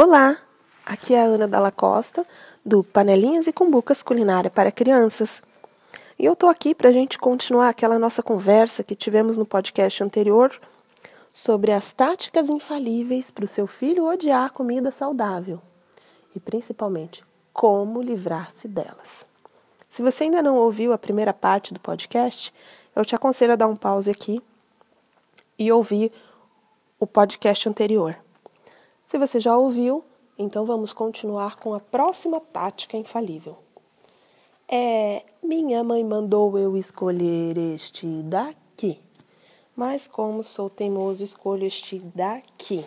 Olá, aqui é a Ana Dalla Costa, do Panelinhas e Cumbucas Culinária para Crianças. E eu estou aqui para a gente continuar aquela nossa conversa que tivemos no podcast anterior sobre as táticas infalíveis para o seu filho odiar comida saudável e principalmente como livrar-se delas. Se você ainda não ouviu a primeira parte do podcast, eu te aconselho a dar um pause aqui e ouvir o podcast anterior. Se você já ouviu, então vamos continuar com a próxima tática infalível. É, minha mãe mandou eu escolher este daqui, mas como sou teimoso, escolho este daqui.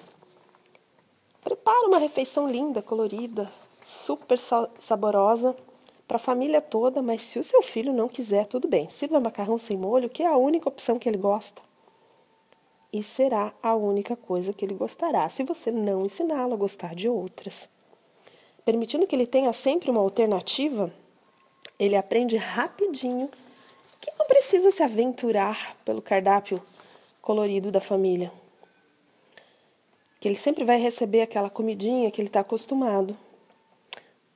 Prepara uma refeição linda, colorida, super saborosa para a família toda, mas se o seu filho não quiser, tudo bem. Sirva macarrão sem molho, que é a única opção que ele gosta e será a única coisa que ele gostará, se você não ensiná-lo a gostar de outras. Permitindo que ele tenha sempre uma alternativa, ele aprende rapidinho que não precisa se aventurar pelo cardápio colorido da família. Que ele sempre vai receber aquela comidinha que ele está acostumado.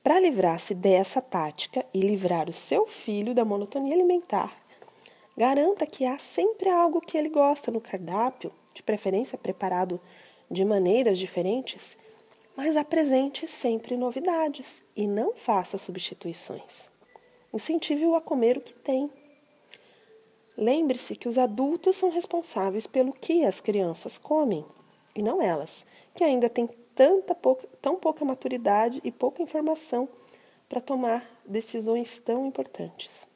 Para livrar-se dessa tática e livrar o seu filho da monotonia alimentar, Garanta que há sempre algo que ele gosta no cardápio, de preferência preparado de maneiras diferentes, mas apresente sempre novidades e não faça substituições. Incentive-o a comer o que tem. Lembre-se que os adultos são responsáveis pelo que as crianças comem, e não elas, que ainda têm tanta pouca, tão pouca maturidade e pouca informação para tomar decisões tão importantes.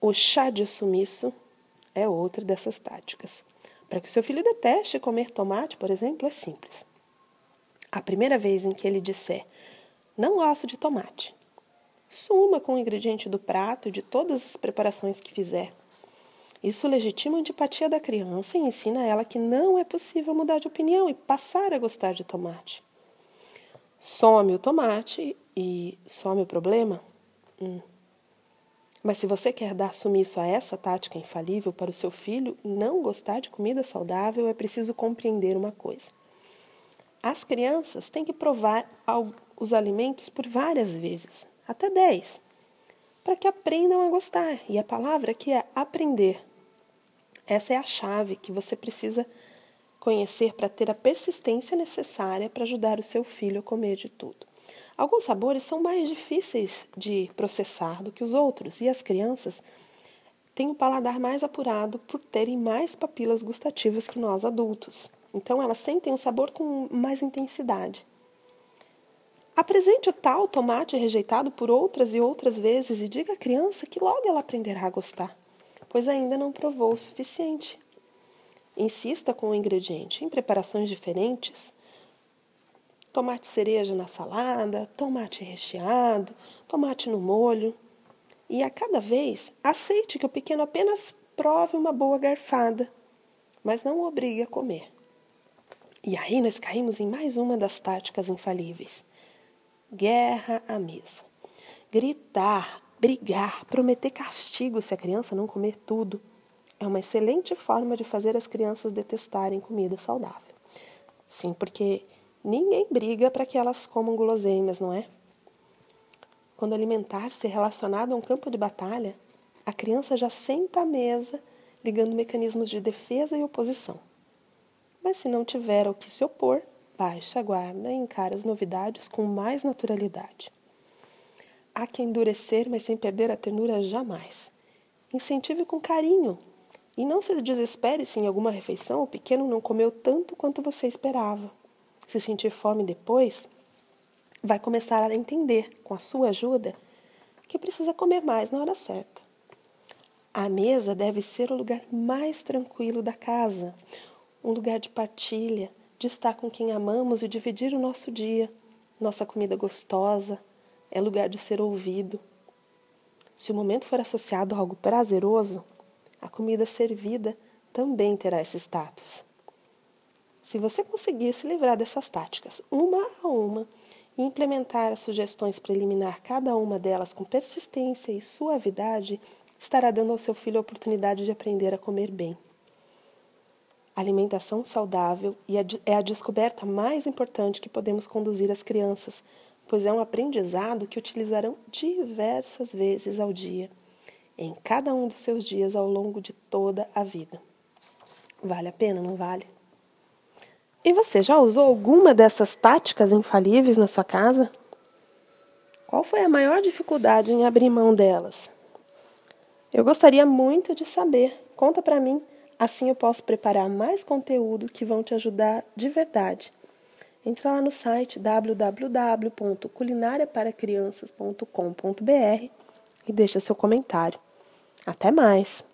O chá de sumiço é outra dessas táticas. Para que o seu filho deteste comer tomate, por exemplo, é simples. A primeira vez em que ele disser não gosto de tomate, suma com o ingrediente do prato e de todas as preparações que fizer. Isso legitima a antipatia da criança e ensina ela que não é possível mudar de opinião e passar a gostar de tomate. Some o tomate e some o problema? Hum. Mas se você quer dar sumiço a essa tática infalível para o seu filho não gostar de comida saudável, é preciso compreender uma coisa. As crianças têm que provar os alimentos por várias vezes, até 10, para que aprendam a gostar. E a palavra aqui é aprender. Essa é a chave que você precisa conhecer para ter a persistência necessária para ajudar o seu filho a comer de tudo. Alguns sabores são mais difíceis de processar do que os outros, e as crianças têm o paladar mais apurado por terem mais papilas gustativas que nós adultos. Então, elas sentem o sabor com mais intensidade. Apresente o tal tomate rejeitado por outras e outras vezes e diga à criança que logo ela aprenderá a gostar, pois ainda não provou o suficiente. Insista com o ingrediente em preparações diferentes tomate cereja na salada, tomate recheado, tomate no molho. E a cada vez, aceite que o pequeno apenas prove uma boa garfada, mas não o obrigue a comer. E aí nós caímos em mais uma das táticas infalíveis: guerra à mesa. Gritar, brigar, prometer castigo se a criança não comer tudo é uma excelente forma de fazer as crianças detestarem comida saudável. Sim, porque Ninguém briga para que elas comam guloseimas, não é? Quando alimentar-se é relacionado a um campo de batalha, a criança já senta à mesa, ligando mecanismos de defesa e oposição. Mas se não tiver ao que se opor, baixa a guarda e encara as novidades com mais naturalidade. Há que endurecer, mas sem perder a ternura jamais. Incentive com carinho. E não se desespere se em alguma refeição o pequeno não comeu tanto quanto você esperava se sentir fome depois, vai começar a entender, com a sua ajuda, que precisa comer mais na hora certa. A mesa deve ser o lugar mais tranquilo da casa, um lugar de partilha, de estar com quem amamos e dividir o nosso dia. Nossa comida gostosa é lugar de ser ouvido. Se o momento for associado a algo prazeroso, a comida servida também terá esse status. Se você conseguir se livrar dessas táticas, uma a uma, e implementar as sugestões para eliminar cada uma delas com persistência e suavidade, estará dando ao seu filho a oportunidade de aprender a comer bem. alimentação saudável é a descoberta mais importante que podemos conduzir às crianças, pois é um aprendizado que utilizarão diversas vezes ao dia, em cada um dos seus dias ao longo de toda a vida. Vale a pena, não vale? E você já usou alguma dessas táticas infalíveis na sua casa? Qual foi a maior dificuldade em abrir mão delas? Eu gostaria muito de saber. Conta para mim, assim eu posso preparar mais conteúdo que vão te ajudar de verdade. Entra lá no site www.culinariaparacrianças.com.br e deixa seu comentário. Até mais!